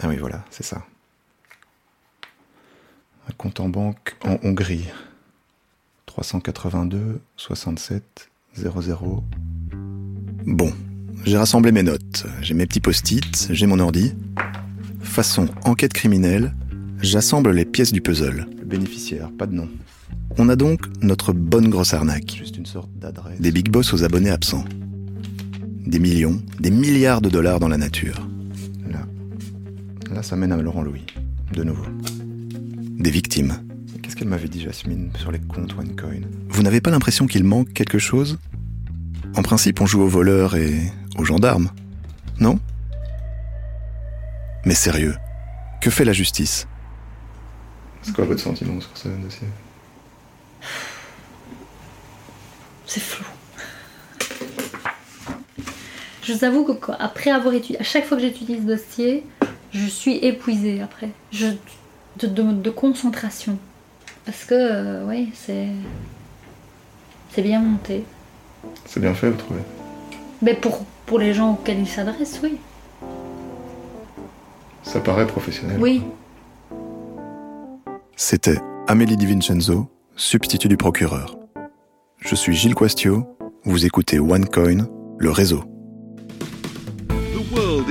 Ah oui, voilà, c'est ça. Un compte en banque en Hongrie. 382 67 00. Bon, j'ai rassemblé mes notes. J'ai mes petits post-it, j'ai mon ordi. Façon enquête criminelle, j'assemble les pièces du puzzle. Le bénéficiaire, pas de nom. On a donc notre bonne grosse arnaque. Juste une sorte d'adresse. Des big boss aux abonnés absents. Des millions, des milliards de dollars dans la nature. Là. Ça mène à Laurent Louis. De nouveau. Des victimes. Qu'est-ce qu'elle m'avait dit, Jasmine, sur les comptes OneCoin? Vous n'avez pas l'impression qu'il manque quelque chose? En principe, on joue aux voleurs et aux gendarmes. Non? Mais sérieux, que fait la justice? C'est quoi votre sentiment sur ce dossier? C'est flou. Je vous avoue que après avoir étudié, à chaque fois que j'étudie ce dossier, je suis épuisée après. Je, de, de, concentration. Parce que, euh, oui, c'est. C'est bien monté. C'est bien fait, vous trouvez? Mais pour, pour les gens auxquels il s'adresse, oui. Ça paraît professionnel. Oui. C'était Amélie Di Vincenzo, substitut du procureur. Je suis Gilles Quastio, vous écoutez OneCoin, le réseau.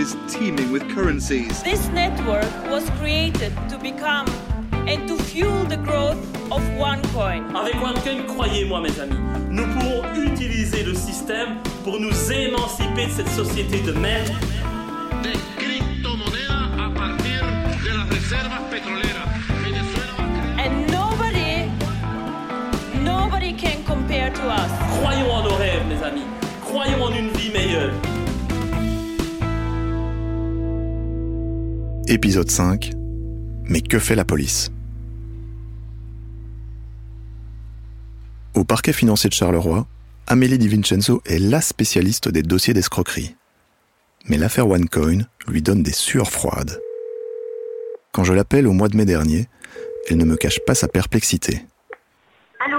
Is teeming with currencies. This network was created to become and to fuel the growth of OneCoin. Avec OneCoin, croyez-moi mes amis, nous pourrons utiliser le système pour nous émanciper de cette société de merde. Des criptomonedas a partir de las reservas petroleras. Venezuela And nobody, nobody can compare to us. Croyons en nos rêves mes amis, croyons en une vie meilleure. Épisode 5. Mais que fait la police? Au parquet financier de Charleroi, Amélie Di Vincenzo est la spécialiste des dossiers d'escroquerie. Mais l'affaire OneCoin lui donne des sueurs froides. Quand je l'appelle au mois de mai dernier, elle ne me cache pas sa perplexité. Allô?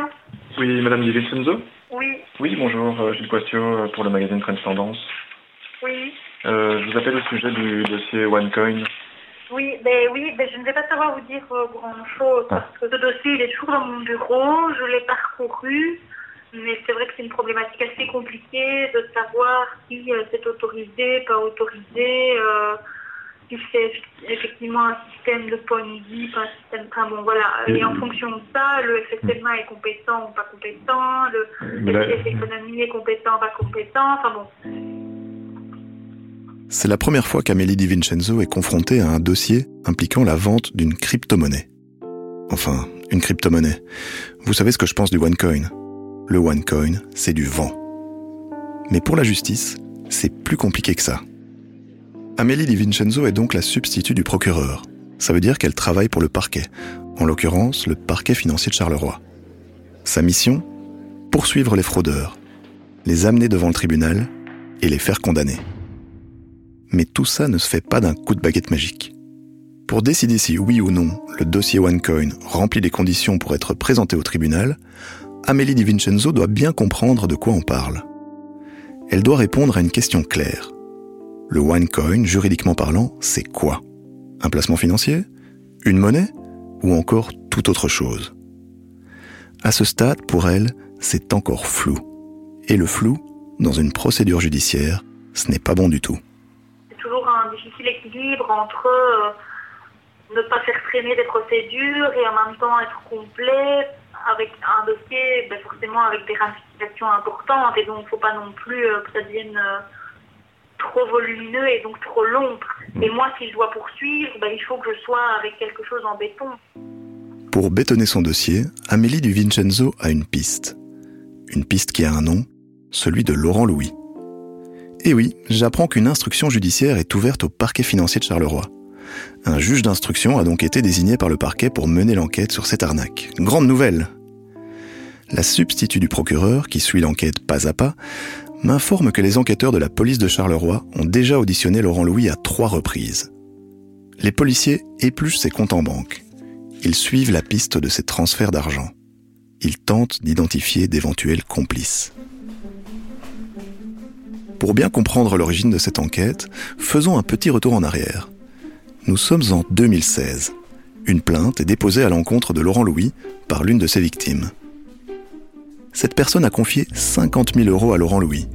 Oui, Madame Di Vincenzo? Oui, Oui, bonjour, euh, Gilles Quastio euh, pour le magazine Trends Tendance. oui, Euh, je vous appelle au sujet du dossier OneCoin. Oui, ben oui, ben je ne vais pas savoir vous dire grand chose parce que ce dossier il est toujours dans mon bureau, je l'ai parcouru, mais c'est vrai que c'est une problématique assez compliquée de savoir si euh, c'est autorisé, pas autorisé, euh, si c'est effectivement un système de Ponzi, pas un système. Enfin bon voilà, et en fonction de ça, le FSMA est compétent ou pas compétent, le Mais là- FS économie est compétent, pas compétent, enfin bon. C'est la première fois qu'Amélie Di Vincenzo est confrontée à un dossier impliquant la vente d'une crypto-monnaie. Enfin, une crypto-monnaie. Vous savez ce que je pense du OneCoin Le OneCoin, c'est du vent. Mais pour la justice, c'est plus compliqué que ça. Amélie Di Vincenzo est donc la substitut du procureur. Ça veut dire qu'elle travaille pour le parquet, en l'occurrence le parquet financier de Charleroi. Sa mission? Poursuivre les fraudeurs, les amener devant le tribunal et les faire condamner. Mais tout ça ne se fait pas d'un coup de baguette magique. Pour décider si oui ou non le dossier OneCoin remplit les conditions pour être présenté au tribunal, Amélie Di Vincenzo doit bien comprendre de quoi on parle. Elle doit répondre à une question claire. Le OneCoin, juridiquement parlant, c'est quoi? Un placement financier? Une monnaie? Ou encore toute autre chose? À ce stade, pour elle, c'est encore flou. Et le flou, dans une procédure judiciaire, ce n'est pas bon du tout. Difficile équilibre entre euh, ne pas faire traîner des procédures et en même temps être complet avec un dossier ben, forcément avec des ramifications importantes et donc il ne faut pas non plus euh, que ça devienne euh, trop volumineux et donc trop long. Et moi si je dois poursuivre, ben, il faut que je sois avec quelque chose en béton. Pour bétonner son dossier, Amélie Di Vincenzo a une piste. Une piste qui a un nom, celui de Laurent Louis. Et oui, j'apprends qu'une instruction judiciaire est ouverte au parquet financier de Charleroi. Un juge d'instruction a donc été désigné par le parquet pour mener l'enquête sur cette arnaque. Grande nouvelle La substitut du procureur, qui suit l'enquête pas à pas, m'informe que les enquêteurs de la police de Charleroi ont déjà auditionné Laurent Louis à trois reprises. Les policiers épluchent ses comptes en banque. Ils suivent la piste de ses transferts d'argent. Ils tentent d'identifier d'éventuels complices. Pour bien comprendre l'origine de cette enquête, faisons un petit retour en arrière. Nous sommes en 2016. Une plainte est déposée à l'encontre de Laurent Louis par l'une de ses victimes. Cette personne a confié 50 000 euros à Laurent Louis.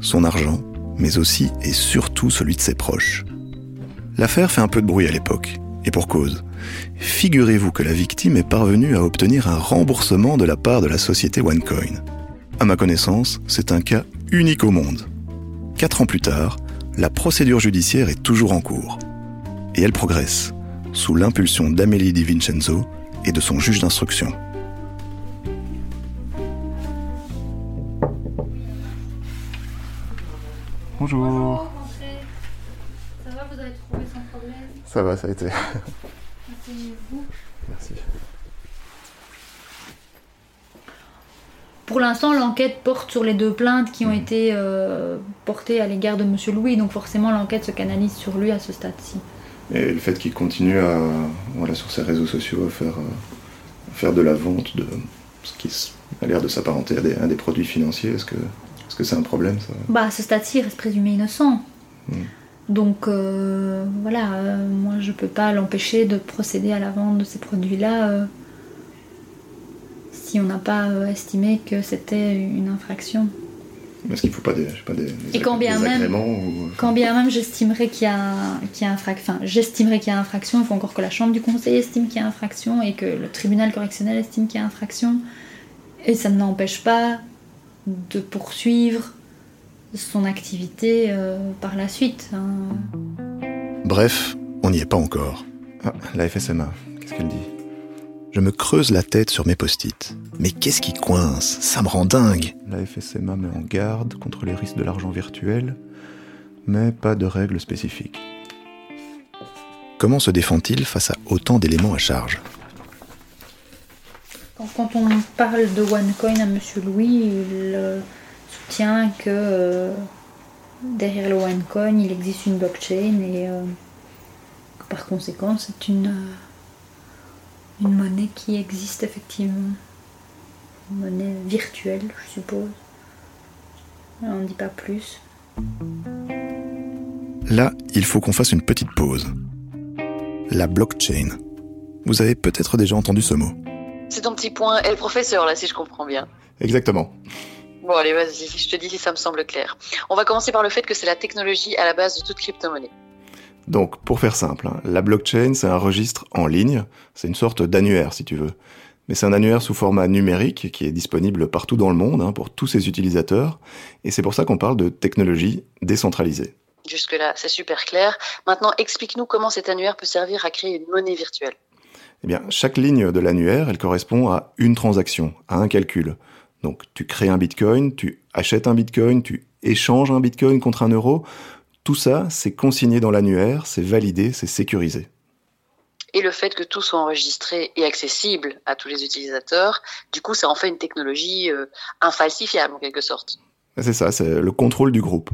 Son argent, mais aussi et surtout celui de ses proches. L'affaire fait un peu de bruit à l'époque, et pour cause. Figurez-vous que la victime est parvenue à obtenir un remboursement de la part de la société OneCoin. À ma connaissance, c'est un cas unique au monde. Quatre ans plus tard, la procédure judiciaire est toujours en cours. Et elle progresse, sous l'impulsion d'Amélie Di Vincenzo et de son juge d'instruction. Bonjour. Ça va, vous avez trouvé sans problème? Ça va, ça a été. Pour l'instant, l'enquête porte sur les deux plaintes qui ont été euh, portées à l'égard de Monsieur Louis, donc forcément l'enquête se canalise sur lui à ce stade-ci. Et le fait qu'il continue à, voilà, sur ses réseaux sociaux à faire, à faire de la vente de ce qui a l'air de s'apparenter à des, à des produits financiers, est-ce que est-ce que c'est un problème ça? Bah, à ce stade-ci, il reste présumé innocent. Mm. Donc euh, voilà, euh, moi je peux pas l'empêcher de procéder à la vente de ces produits-là si on n'a pas euh, estimé que c'était une infraction. Est-ce qu'il ne faut pas des, je sais pas, des, des Et quand bien même- agréments ou... Quand bien même j'estimerais qu'il y a, qu'il y a infrac- enfin, j'estimerais qu'il y a infraction, il faut encore que la chambre du conseil estime qu'il y a infraction et que le tribunal correctionnel estime qu'il y a infraction. Et ça ne l'empêche pas de poursuivre son activité euh, par la suite. hein. Bref, on n'y est pas encore. Ah, la FSMA, qu'est-ce qu'elle dit? Je me creuse la tête sur mes post-it. Mais qu'est-ce qui coince? Ça me rend dingue La FSMA met en garde contre les risques de l'argent virtuel, mais pas de règles spécifiques. Comment se défend-il face à autant d'éléments à charge? Quand, on parle de OneCoin à Monsieur Louis, il euh, soutient que euh, derrière le OneCoin, il existe une blockchain et euh, que par conséquent, c'est une, euh, une monnaie qui existe effectivement. Une monnaie virtuelle, je suppose. On ne dit pas plus. Là, il faut qu'on fasse une petite pause. La blockchain. Vous avez peut-être déjà entendu ce mot. C'est ton petit point. Et le professeur, là, si je comprends bien. Exactement. Bon, allez, vas-y, je te dis si ça me semble clair. On va commencer par le fait que c'est la technologie à la base de toute crypto-monnaie. Donc, pour faire simple, hein, la blockchain, c'est un registre en ligne. C'est une sorte d'annuaire, si tu veux. Mais c'est un annuaire sous format numérique qui est disponible partout dans le monde hein, pour tous ses utilisateurs. Et c'est pour ça qu'on parle de technologie décentralisée. Jusque-là, c'est super clair. Maintenant, explique-nous comment cet annuaire peut servir à créer une monnaie virtuelle. Eh bien, chaque ligne de l'annuaire, elle correspond à une transaction, à un calcul. Donc, tu crées un bitcoin, tu achètes un bitcoin, tu échanges un bitcoin contre un euro. Tout ça, c'est consigné dans l'annuaire, c'est validé, c'est sécurisé. Et le fait que tout soit enregistré et accessible à tous les utilisateurs, du coup, ça en fait une technologie euh, infalsifiable en quelque sorte. C'est ça, c'est le contrôle du groupe.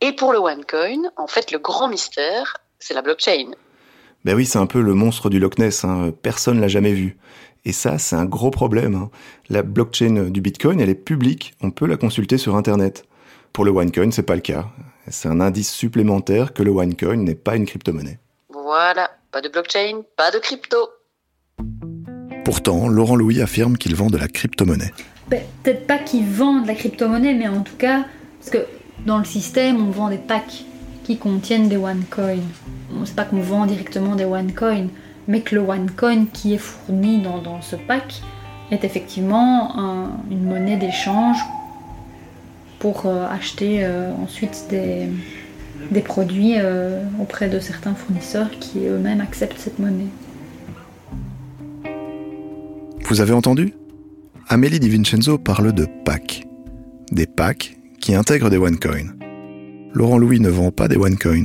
Et pour le OneCoin, en fait, le grand mystère, c'est la blockchain. Ben oui, c'est un peu le monstre du Loch Ness, hein. personne l'a jamais vu. Et ça, c'est un gros problème. hein. La blockchain du Bitcoin, elle est publique, on peut la consulter sur Internet. Pour le OneCoin, c'est pas le cas. C'est un indice supplémentaire que le OneCoin n'est pas une crypto-monnaie. Voilà, pas de blockchain, pas de crypto. Pourtant, Laurent Louis affirme qu'il vend de la crypto-monnaie. Ben, Peut-être pas qu'ils vendent de la crypto-monnaie, mais en tout cas, parce que dans le système, on vend des packs qui contiennent des OneCoin. On sait pas qu'on vend directement des OneCoin, mais que le OneCoin qui est fourni dans, dans ce pack est effectivement un- une monnaie d'échange pour euh, acheter euh, ensuite des, des produits euh, auprès de certains fournisseurs qui eux-mêmes acceptent cette monnaie. Vous avez entendu? Amélie Di Vincenzo parle de packs. Des packs qui intègrent des OneCoin. Laurent Louis ne vend pas des OneCoin.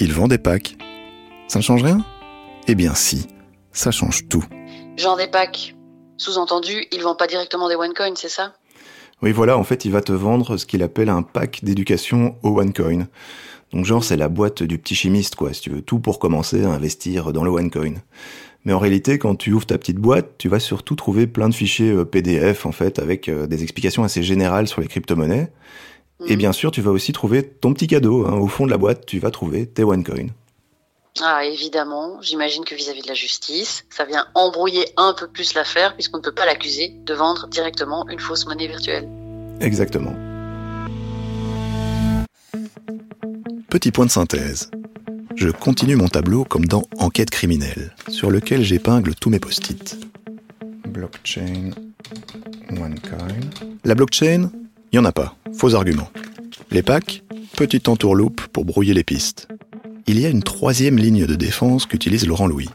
Il vend des packs. Ça ne change rien? Eh bien si, ça change tout. Genre des packs. Sous-entendu, ils vendent pas directement des OneCoin, c'est ça? Oui, voilà, en fait, il va te vendre ce qu'il appelle un pack d'éducation au OneCoin. Donc, genre, c'est la boîte du petit chimiste, quoi, si tu veux, tout pour commencer à investir dans le OneCoin. Mais en réalité, quand tu ouvres ta petite boîte, tu vas surtout trouver plein de fichiers euh, PDF, en fait, avec euh, des explications assez générales sur les crypto-monnaies. Et Mhm. bien sûr, tu vas aussi trouver ton petit cadeau. hein. Au fond de la boîte, tu vas trouver tes OneCoin. Ah, évidemment, j'imagine que vis-à-vis de la justice, ça vient embrouiller un peu plus l'affaire puisqu'on ne peut pas l'accuser de vendre directement une fausse monnaie virtuelle. Exactement. Petit point de synthèse. Je continue mon tableau comme dans Enquête criminelle, sur lequel j'épingle tous mes post-it. Blockchain, OneCoin. La blockchain, il n'y en a pas. Faux argument. Les packs, petite entourloupe pour brouiller les pistes. Il y a une troisième ligne de défense qu'utilise Laurent Louis.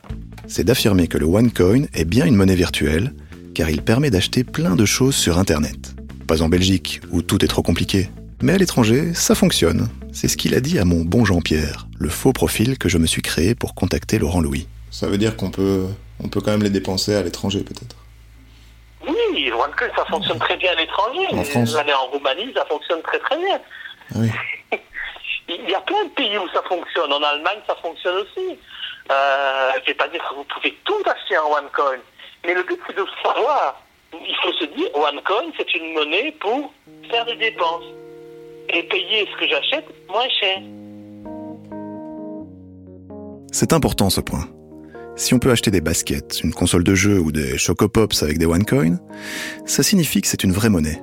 C'est d'affirmer que le OneCoin est bien une monnaie virtuelle, car il permet d'acheter plein de choses sur Internet. Pas en Belgique, où tout est trop compliqué. Mais à l'étranger, ça fonctionne. C'est ce qu'il a dit à mon bon Jean-Pierre, le faux profil que je me suis créé pour contacter Laurent Louis. Ça veut dire qu'on peut, on peut quand même les dépenser à l'étranger, peut-être? Oui, le OneCoin, ça fonctionne très bien à l'étranger. En France. Allez en Roumanie, ça fonctionne très très bien. Ah oui. Il y a plein de pays où ça fonctionne. En Allemagne, ça fonctionne aussi. Euh, je vais pas dire que vous pouvez tout acheter en OneCoin. Mais le but, c'est de savoir. Il faut se dire, OneCoin, c'est une monnaie pour faire des dépenses. Et payer ce que j'achète moins cher. C'est important ce point. Si on peut acheter des baskets, une console de jeu ou des Chocopops avec des OneCoin, ça signifie que c'est une vraie monnaie.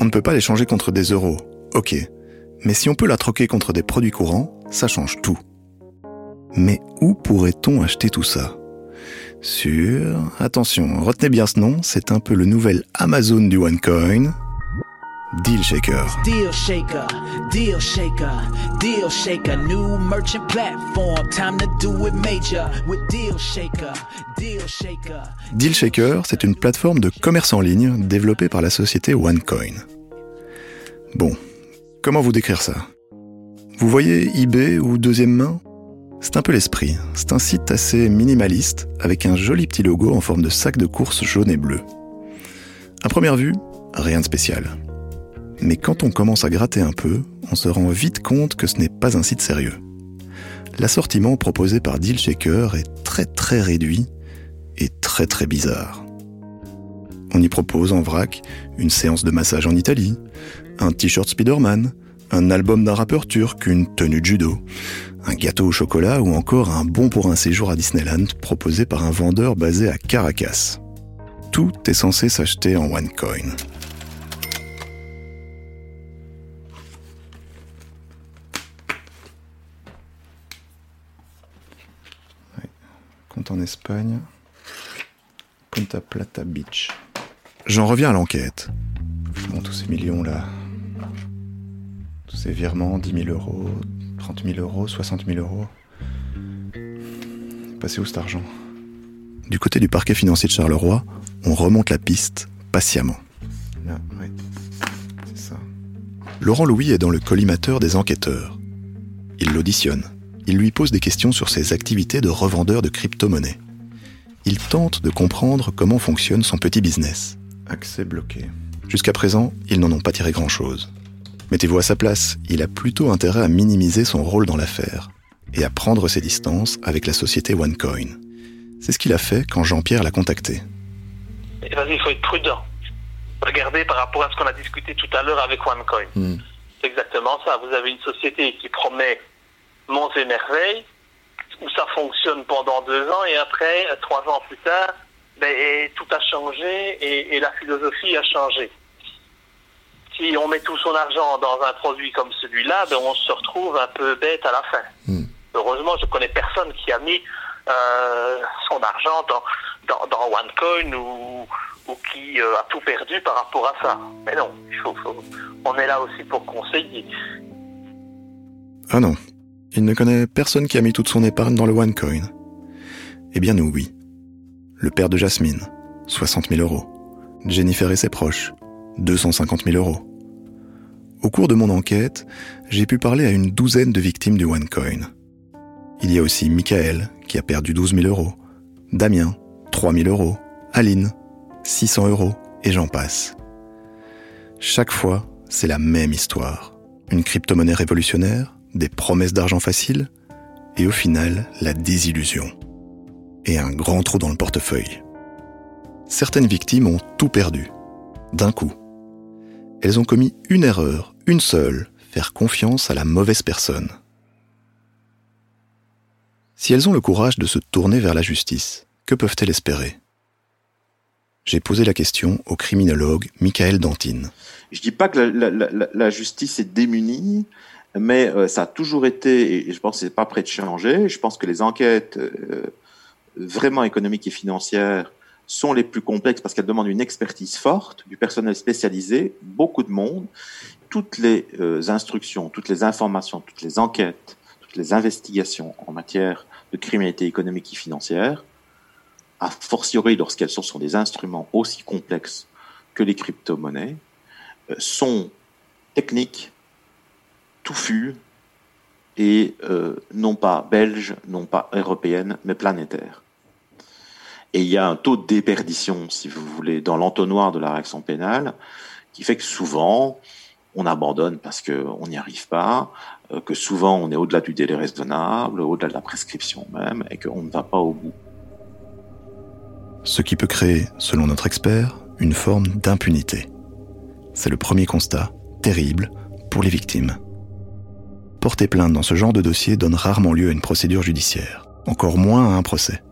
On ne peut pas les changer contre des euros, ok. Mais si on peut la troquer contre des produits courants, ça change tout. Mais où pourrait-on acheter tout ça? Sur... Attention, retenez bien ce nom, c'est un peu le nouvel Amazon du OneCoin. Deal Shaker. Deal Shaker, Deal Shaker, Deal Shaker, new merchant platform. Time to do it major with Deal Shaker, Deal Shaker. Deal Shaker, c'est une plateforme de commerce en ligne développée par la société OneCoin. Bon, comment vous décrire ça? Vous voyez eBay ou Deuxième Main? C'est un peu l'esprit. C'est un site assez minimaliste avec un joli petit logo en forme de sac de course jaune et bleu. À première vue, rien de spécial. Mais quand on commence à gratter un peu, on se rend vite compte que ce n'est pas un site sérieux. L'assortiment proposé par Deal Shaker est très très réduit et très très bizarre. On y propose en vrac une séance de massage en Italie, un t-shirt Spider-Man, un album d'un rappeur turc, une tenue de judo, un gâteau au chocolat ou encore un bon pour un séjour à Disneyland proposé par un vendeur basé à Caracas. Tout est censé s'acheter en OneCoin. compte en Espagne. Punta Plata Beach. J'en reviens à l'enquête. Bon, tous ces millions-là. Tous ces virements, 10 000 euros, 30 000 euros, 60 000 euros. Passez où cet argent? Du côté du parquet financier de Charleroi, on remonte la piste patiemment. Là, oui. C'est ça. Laurent Louis est dans le collimateur des enquêteurs. Il l'auditionne il lui pose des questions sur ses activités de revendeur de crypto-monnaies. Il tente de comprendre comment fonctionne son petit business. Accès bloqué. Jusqu'à présent, ils n'en ont pas tiré grand-chose. Mettez-vous à sa place, il a plutôt intérêt à minimiser son rôle dans l'affaire et à prendre ses distances avec la société OneCoin. C'est ce qu'il a fait quand Jean-Pierre l'a contacté. Vas-y, il faut être prudent. Regardez par rapport à ce qu'on a discuté tout à l'heure avec OneCoin. Hmm. C'est exactement ça. Vous avez une société qui promet monts et merveilles, où ça fonctionne pendant deux ans et après, trois ans plus tard, ben, et tout a changé et, et la philosophie a changé. Si on met tout son argent dans un produit comme celui-là, ben, on se retrouve un peu bête à la fin. Hmm. Heureusement, je connais personne qui a mis euh, son argent dans, dans, dans OneCoin ou, ou qui euh, a tout perdu par rapport à ça. Mais non, il faut, faut- on est là aussi pour conseiller. Ah non, il ne connaît personne qui a mis toute son épargne dans le OneCoin. Eh bien nous, oui. Le père de Jasmine, 60 000 euros. Jennifer et ses proches, 250 000 euros. Au cours de mon enquête, j'ai pu parler à une douzaine de victimes du OneCoin. Il y a aussi Michael, qui a perdu 12 000 euros, Damien, 3 000 euros, Aline, 600 euros, et j'en passe. Chaque fois, c'est la même histoire. Une crypto-monnaie révolutionnaire, des promesses d'argent facile, et au final, la désillusion. Et un grand trou dans le portefeuille. Certaines victimes ont tout perdu, d'un coup. Elles ont commis une erreur, une seule, faire confiance à la mauvaise personne. Si elles ont le courage de se tourner vers la justice, que peuvent-elles espérer? J'ai posé la question au criminologue Michael Dantine. Je dis pas que la, justice est démunie, mais euh, ça a toujours été, et je pense que c'est pas prêt de changer. Je pense que les enquêtes euh, vraiment économiques et financières sont les plus complexes parce qu'elles demandent une expertise forte, du personnel spécialisé, beaucoup de monde. Toutes les euh, instructions, toutes les informations, toutes les enquêtes, toutes les investigations en matière de criminalité économique et financière, a fortiori lorsqu'elles sont sur des instruments aussi complexes que les crypto-monnaies, euh, sont techniques, touffues et euh, non pas belges, non pas européennes, mais planétaires. Et il y a un taux de déperdition, si vous voulez, dans l'entonnoir de la réaction pénale, qui fait que souvent, on abandonne parce qu'on n'y arrive pas, euh, que souvent on est au-delà du délai raisonnable, au-delà de la prescription même, et qu'on ne va pas au bout. Ce qui peut créer, selon notre expert, une forme d'impunité. C'est le premier constat, terrible, pour les victimes. Porter plainte dans ce genre de dossier donne rarement lieu à une procédure judiciaire, encore moins à un procès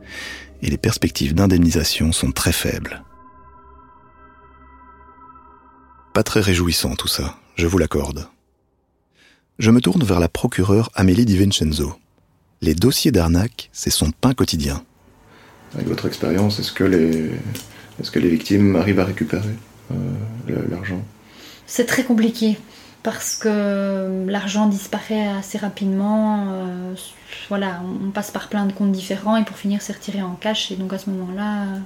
et les perspectives d'indemnisation sont très faibles. Pas très réjouissant tout ça, je vous l'accorde. Je me tourne vers la procureure Amélie Di Vincenzo. Les dossiers d'arnaque, c'est son pain quotidien. Avec votre expérience, est-ce que les, est-ce que les victimes arrivent à récupérer euh, l'argent? C'est très compliqué parce que l'argent disparaît assez rapidement. Euh, voilà, on passe par plein de comptes différents et pour finir c'est retiré en cash et donc à ce moment-là, euh,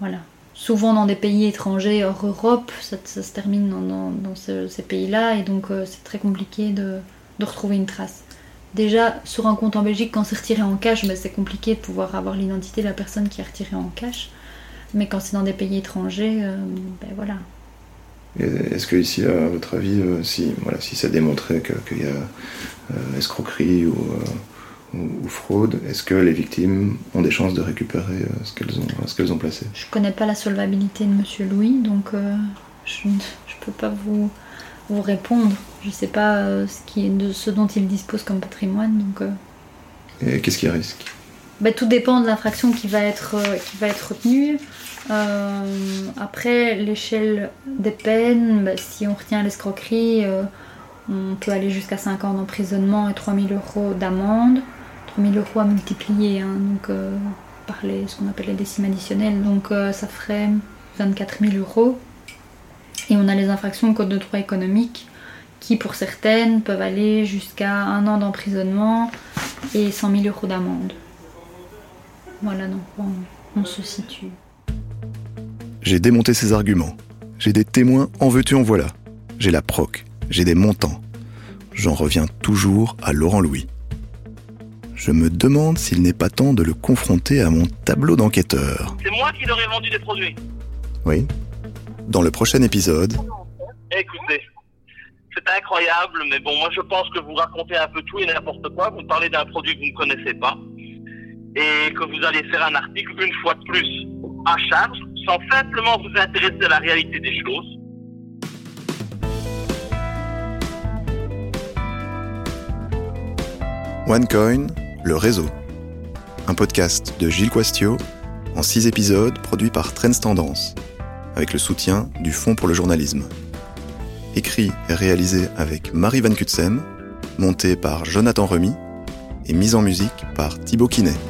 voilà. Souvent dans des pays étrangers hors Europe, ça, se termine dans, ces pays-là et donc euh, c'est très compliqué de, retrouver une trace. Déjà sur un compte en Belgique, quand c'est retiré en cash, ben, c'est compliqué de pouvoir avoir l'identité de la personne qui a retiré en cash. Mais quand c'est dans des pays étrangers, ben voilà, est-ce que ici, à votre avis, euh, si, voilà, si ça démontrait qu'il y a euh, escroquerie ou, euh, ou, fraude, est-ce que les victimes ont des chances de récupérer ce qu'elles ont, ce qu'elles ont placé? Je ne connais pas la solvabilité de Monsieur Louis, donc je ne peux pas vous, vous répondre. Je ne sais pas ce, qui est de ce dont il dispose comme patrimoine. Donc, Et qu'est-ce qui risque? Bah, Tout dépend de l'infraction qui va être, qui va être retenue. Euh, après, l'échelle des peines, bah, si on retient l'escroquerie, euh, on peut aller jusqu'à 5 ans d'emprisonnement et 3000 euros d'amende. 3000 euros à multiplier hein, donc, euh, par les, ce qu'on appelle les décimes additionnelles. Donc ça ferait 24 000 euros. Et on a les infractions au code de droit économique qui, pour certaines, peuvent aller jusqu'à un an d'emprisonnement et 100 000 euros d'amende. Voilà, donc on se situe. J'ai démonté ses arguments. J'ai des témoins en veux-tu en voilà. J'ai la proc. J'ai des montants. J'en reviens toujours à Laurent Louis. Je me demande s'il n'est pas temps de le confronter à mon tableau d'enquêteur. C'est moi qui leur ai vendu des produits. Oui. Dans le prochain épisode. Écoutez, c'est incroyable, mais bon, moi je pense que vous racontez un peu tout et n'importe quoi. Vous parlez d'un produit que vous ne connaissez pas et que vous allez faire un article une fois de plus à charge sans simplement vous intéresser à la réalité des choses. OneCoin, le réseau. Un podcast de Gilles Quastio en six épisodes produits par Trends Tendance, avec le soutien du Fonds pour le journalisme. Écrit et réalisé avec Marie Van Kutsem, monté par Jonathan Remy et mise en musique par Thibaut Kinet.